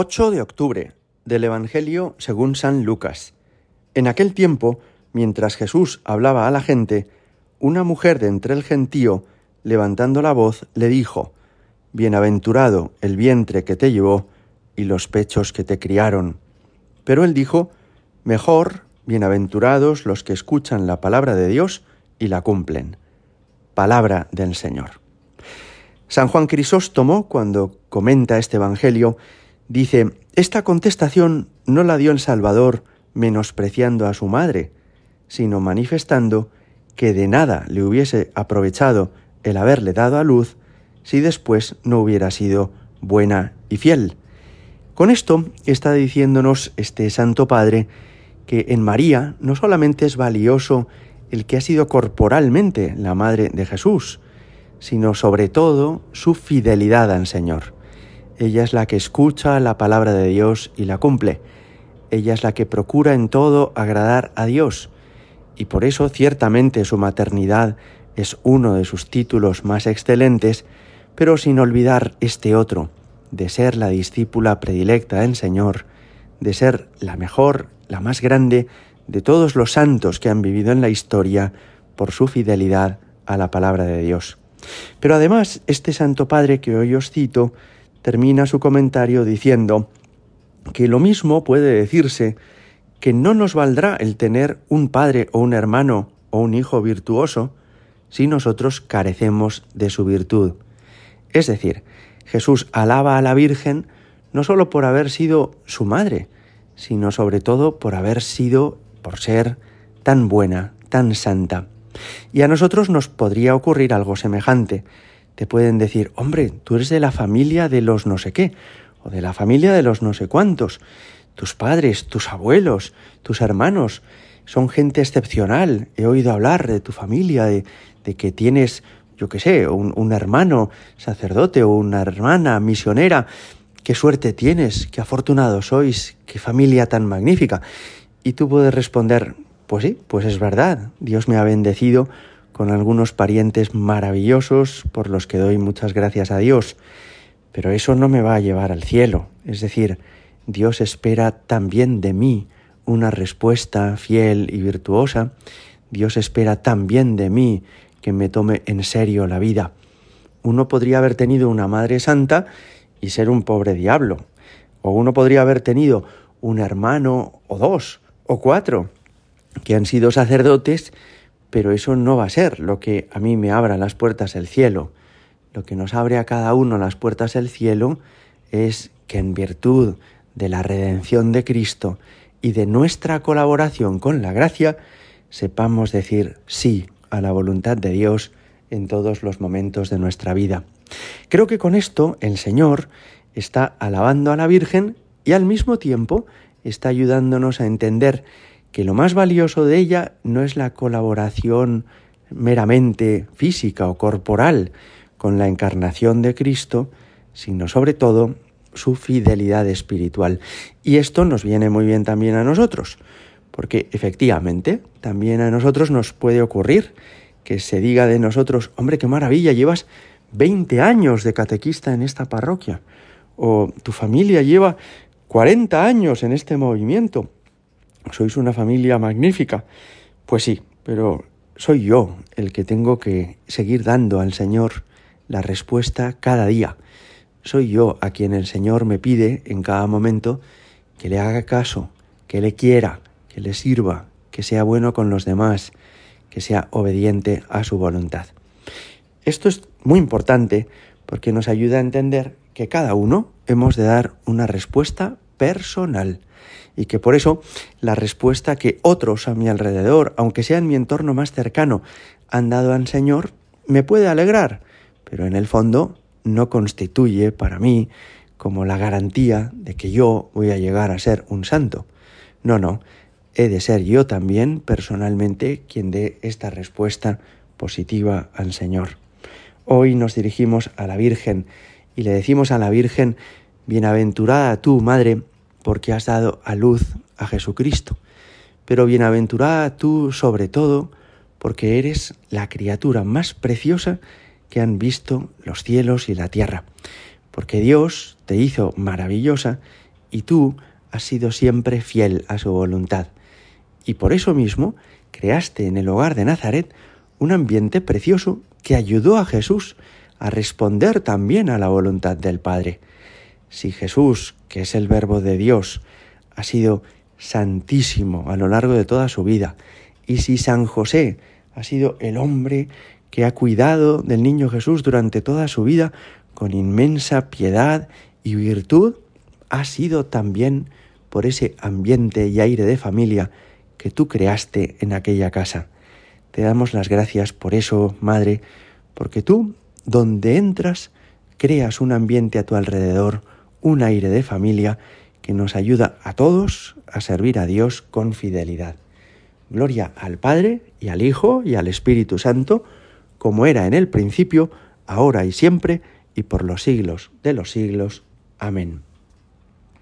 8 de octubre del Evangelio según San Lucas. En aquel tiempo, mientras Jesús hablaba a la gente, una mujer de entre el gentío, levantando la voz, le dijo, Bienaventurado el vientre que te llevó y los pechos que te criaron. Pero él dijo, Mejor, bienaventurados los que escuchan la palabra de Dios y la cumplen. Palabra del Señor. San Juan Crisóstomo, cuando comenta este Evangelio, Dice, esta contestación no la dio el Salvador menospreciando a su madre, sino manifestando que de nada le hubiese aprovechado el haberle dado a luz si después no hubiera sido buena y fiel. Con esto está diciéndonos este Santo Padre que en María no solamente es valioso el que ha sido corporalmente la madre de Jesús, sino sobre todo su fidelidad al Señor. Ella es la que escucha la palabra de Dios y la cumple. Ella es la que procura en todo agradar a Dios. Y por eso ciertamente su maternidad es uno de sus títulos más excelentes, pero sin olvidar este otro, de ser la discípula predilecta del Señor, de ser la mejor, la más grande de todos los santos que han vivido en la historia por su fidelidad a la palabra de Dios. Pero además, este Santo Padre que hoy os cito, termina su comentario diciendo que lo mismo puede decirse que no nos valdrá el tener un padre o un hermano o un hijo virtuoso si nosotros carecemos de su virtud. Es decir, Jesús alaba a la Virgen no sólo por haber sido su madre, sino sobre todo por haber sido, por ser tan buena, tan santa. Y a nosotros nos podría ocurrir algo semejante te pueden decir, hombre, tú eres de la familia de los no sé qué, o de la familia de los no sé cuántos. Tus padres, tus abuelos, tus hermanos son gente excepcional. He oído hablar de tu familia, de, que tienes, yo qué sé, un, un hermano sacerdote o una hermana misionera. Qué suerte tienes, qué afortunado sois, qué familia tan magnífica. Y tú puedes responder, pues sí, pues es verdad, Dios me ha bendecido con algunos parientes maravillosos por los que doy muchas gracias a Dios, pero eso no me va a llevar al cielo. Es decir, Dios espera también de mí una respuesta fiel y virtuosa. Dios espera también de mí que me tome en serio la vida. Uno podría haber tenido una madre santa y ser un pobre diablo. O uno podría haber tenido un hermano o dos o cuatro que han sido sacerdotes pero eso no va a ser lo que a mí me abra las puertas del cielo. Lo que nos abre a cada uno las puertas del cielo es que en virtud de la redención de Cristo y de nuestra colaboración con la gracia, sepamos decir sí a la voluntad de Dios en todos los momentos de nuestra vida. Creo que con esto el Señor está alabando a la Virgen y al mismo tiempo está ayudándonos a entender que lo más valioso de ella no es la colaboración meramente física o corporal con la encarnación de Cristo, sino sobre todo su fidelidad espiritual. Y esto nos viene muy bien también a nosotros, porque efectivamente también a nosotros nos puede ocurrir que se diga de nosotros, hombre, qué maravilla, llevas 20 años de catequista en esta parroquia, o tu familia lleva 40 años en este movimiento, sois una familia magnífica. Pues sí, pero soy yo el que tengo que seguir dando al Señor la respuesta cada día. Soy yo a quien el Señor me pide en cada momento que le haga caso, que le quiera, que le sirva, que sea bueno con los demás, que sea obediente a su voluntad. Esto es muy importante porque nos ayuda a entender que cada uno hemos de dar una respuesta personal y que por eso la respuesta que otros a mi alrededor, aunque sea en mi entorno más cercano, han dado al Señor, me puede alegrar, pero en el fondo no constituye para mí como la garantía de que yo voy a llegar a ser un santo. No, no, he de ser yo también personalmente quien dé esta respuesta positiva al Señor. Hoy nos dirigimos a la Virgen y le decimos a la Virgen, Bienaventurada tú, Madre, porque has dado a luz a Jesucristo. Pero bienaventurada tú sobre todo, porque eres la criatura más preciosa que han visto los cielos y la tierra, porque Dios te hizo maravillosa y tú has sido siempre fiel a su voluntad. Y por eso mismo creaste en el hogar de Nazaret un ambiente precioso que ayudó a Jesús a responder también a la voluntad del Padre. Si Jesús, que es el Verbo de Dios, ha sido santísimo a lo largo de toda su vida, y si San José ha sido el hombre que ha cuidado del niño Jesús durante toda su vida con inmensa piedad y virtud, ha sido también por ese ambiente y aire de familia que tú creaste en aquella casa. Te damos las gracias por eso, Madre, porque tú, donde entras, creas un ambiente a tu alrededor, un aire de familia que nos ayuda a todos a servir a Dios con fidelidad. Gloria al Padre y al Hijo y al Espíritu Santo, como era en el principio, ahora y siempre, y por los siglos de los siglos. Amén.